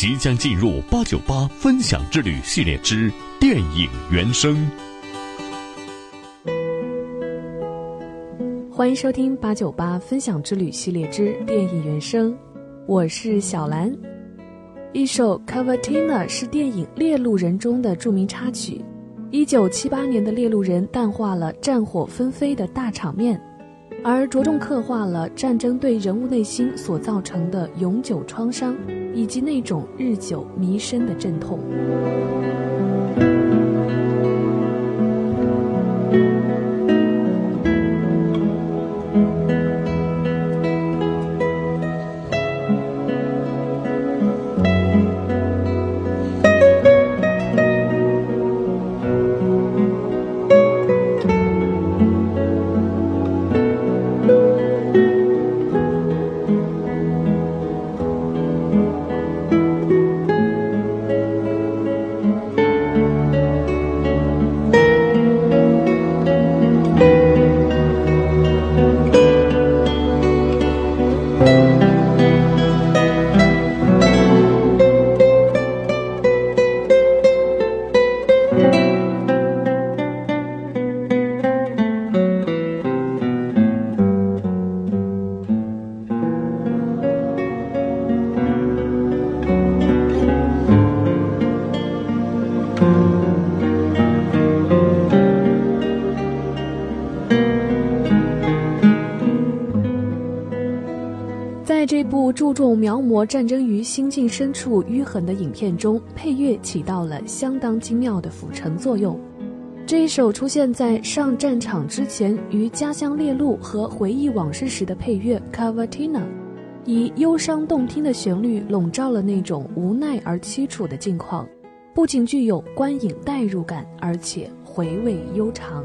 即将进入八九八分享之旅系列之电影原声。欢迎收听八九八分享之旅系列之电影原声，我是小兰。一首《Cavatina》是电影《猎鹿人》中的著名插曲。一九七八年的《猎鹿人》淡化了战火纷飞的大场面，而着重刻画了战争对人物内心所造成的永久创伤。以及那种日久弥深的阵痛。这部注重描摹战争于心境深处淤痕的影片中，配乐起到了相当精妙的辅衬作用。这一首出现在上战场之前于家乡猎鹿和回忆往事时的配乐《Cavatina》，以忧伤动听的旋律笼罩了那种无奈而凄楚的境况，不仅具有观影代入感，而且回味悠长。